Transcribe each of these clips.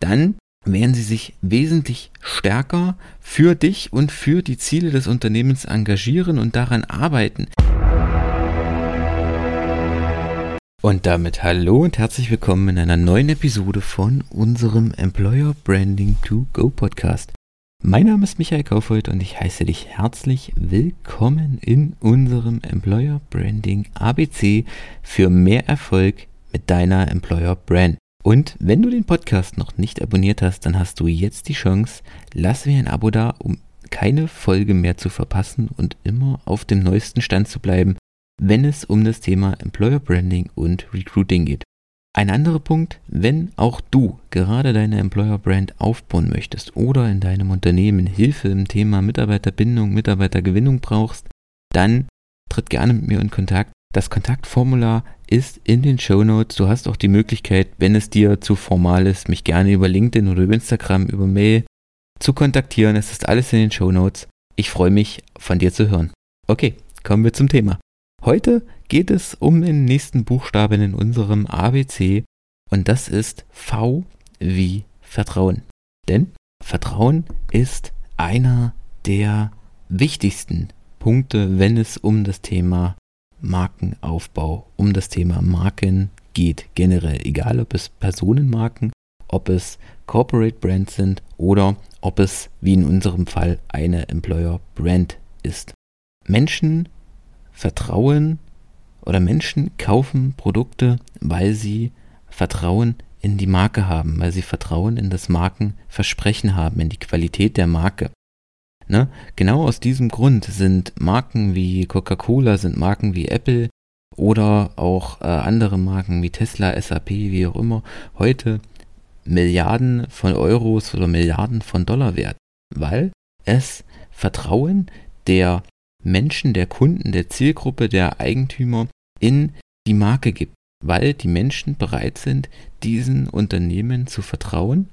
dann werden sie sich wesentlich stärker für dich und für die Ziele des Unternehmens engagieren und daran arbeiten. Und damit hallo und herzlich willkommen in einer neuen Episode von unserem Employer Branding to Go Podcast. Mein Name ist Michael Kaufhold und ich heiße dich herzlich willkommen in unserem Employer Branding ABC für mehr Erfolg mit deiner Employer Brand. Und wenn du den Podcast noch nicht abonniert hast, dann hast du jetzt die Chance, lass mir ein Abo da, um keine Folge mehr zu verpassen und immer auf dem neuesten Stand zu bleiben, wenn es um das Thema Employer Branding und Recruiting geht. Ein anderer Punkt, wenn auch du gerade deine Employer Brand aufbauen möchtest oder in deinem Unternehmen Hilfe im Thema Mitarbeiterbindung, Mitarbeitergewinnung brauchst, dann tritt gerne mit mir in Kontakt. Das Kontaktformular ist in den Show Notes. Du hast auch die Möglichkeit, wenn es dir zu formal ist, mich gerne über LinkedIn oder über Instagram, über Mail zu kontaktieren. Es ist alles in den Show Notes. Ich freue mich, von dir zu hören. Okay, kommen wir zum Thema. Heute geht es um den nächsten Buchstaben in unserem ABC und das ist V wie Vertrauen. Denn Vertrauen ist einer der wichtigsten Punkte, wenn es um das Thema Markenaufbau, um das Thema Marken geht. Generell, egal ob es Personenmarken, ob es Corporate Brands sind oder ob es, wie in unserem Fall, eine Employer Brand ist. Menschen vertrauen oder Menschen kaufen Produkte, weil sie Vertrauen in die Marke haben, weil sie Vertrauen in das Markenversprechen haben, in die Qualität der Marke. Ne? Genau aus diesem Grund sind Marken wie Coca-Cola, sind Marken wie Apple oder auch äh, andere Marken wie Tesla, SAP, wie auch immer, heute Milliarden von Euros oder Milliarden von Dollar wert, weil es Vertrauen der Menschen, der Kunden, der Zielgruppe, der Eigentümer in die Marke gibt, weil die Menschen bereit sind, diesen Unternehmen zu vertrauen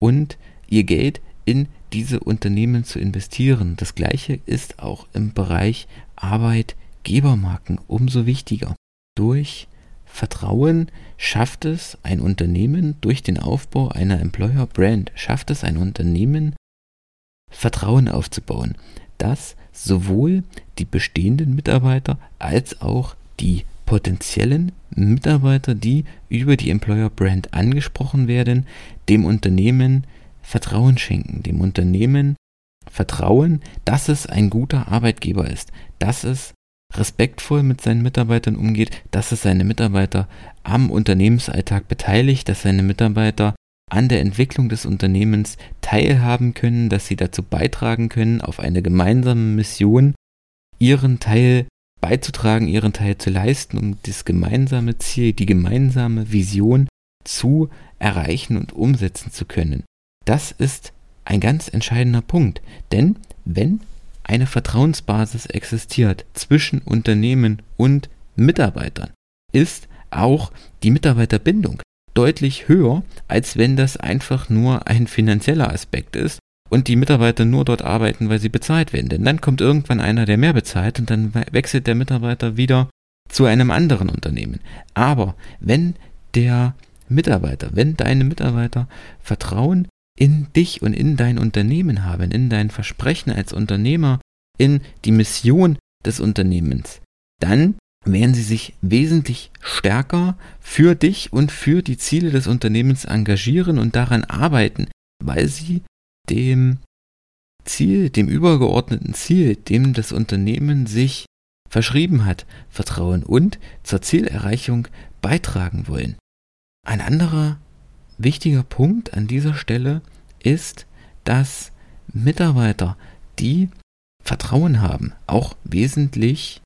und ihr Geld in diese Unternehmen zu investieren. Das gleiche ist auch im Bereich Arbeitgebermarken umso wichtiger. Durch Vertrauen schafft es ein Unternehmen, durch den Aufbau einer Employer Brand, schafft es ein Unternehmen, Vertrauen aufzubauen, dass sowohl die bestehenden Mitarbeiter als auch die potenziellen Mitarbeiter, die über die Employer Brand angesprochen werden, dem Unternehmen Vertrauen schenken, dem Unternehmen Vertrauen, dass es ein guter Arbeitgeber ist, dass es respektvoll mit seinen Mitarbeitern umgeht, dass es seine Mitarbeiter am Unternehmensalltag beteiligt, dass seine Mitarbeiter an der Entwicklung des Unternehmens teilhaben können, dass sie dazu beitragen können, auf eine gemeinsame Mission ihren Teil beizutragen, ihren Teil zu leisten, um das gemeinsame Ziel, die gemeinsame Vision zu erreichen und umsetzen zu können. Das ist ein ganz entscheidender Punkt, denn wenn eine Vertrauensbasis existiert zwischen Unternehmen und Mitarbeitern, ist auch die Mitarbeiterbindung deutlich höher, als wenn das einfach nur ein finanzieller Aspekt ist und die Mitarbeiter nur dort arbeiten, weil sie bezahlt werden. Denn dann kommt irgendwann einer, der mehr bezahlt und dann wechselt der Mitarbeiter wieder zu einem anderen Unternehmen. Aber wenn der Mitarbeiter, wenn deine Mitarbeiter Vertrauen in dich und in dein Unternehmen haben, in dein Versprechen als Unternehmer, in die Mission des Unternehmens, dann werden sie sich wesentlich stärker für dich und für die Ziele des Unternehmens engagieren und daran arbeiten, weil sie dem Ziel, dem übergeordneten Ziel, dem das Unternehmen sich verschrieben hat, vertrauen und zur Zielerreichung beitragen wollen. Ein anderer wichtiger Punkt an dieser Stelle ist, dass Mitarbeiter, die Vertrauen haben, auch wesentlich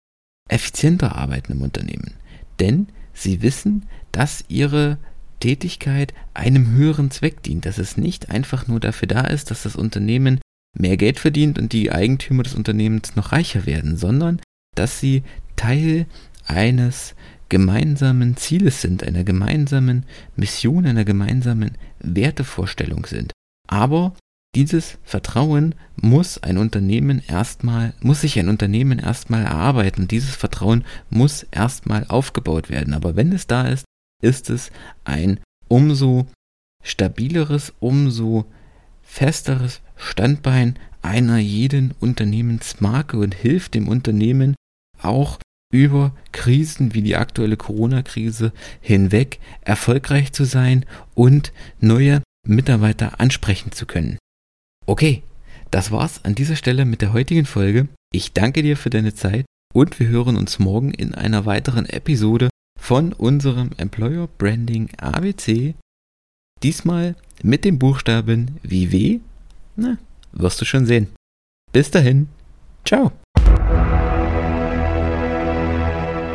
effizienter arbeiten im Unternehmen. Denn sie wissen, dass ihre Tätigkeit einem höheren Zweck dient, dass es nicht einfach nur dafür da ist, dass das Unternehmen mehr Geld verdient und die Eigentümer des Unternehmens noch reicher werden, sondern dass sie Teil eines gemeinsamen Zieles sind, einer gemeinsamen Mission, einer gemeinsamen Wertevorstellung sind. Aber dieses Vertrauen muss ein Unternehmen erstmal, muss sich ein Unternehmen erstmal erarbeiten. Dieses Vertrauen muss erstmal aufgebaut werden. Aber wenn es da ist, ist es ein umso stabileres, umso festeres Standbein einer jeden Unternehmensmarke und hilft dem Unternehmen auch über Krisen wie die aktuelle Corona-Krise hinweg erfolgreich zu sein und neue Mitarbeiter ansprechen zu können. Okay, das war's an dieser Stelle mit der heutigen Folge. Ich danke dir für deine Zeit und wir hören uns morgen in einer weiteren Episode von unserem Employer Branding ABC. Diesmal mit dem Buchstaben wie W. Na, wirst du schon sehen. Bis dahin. Ciao.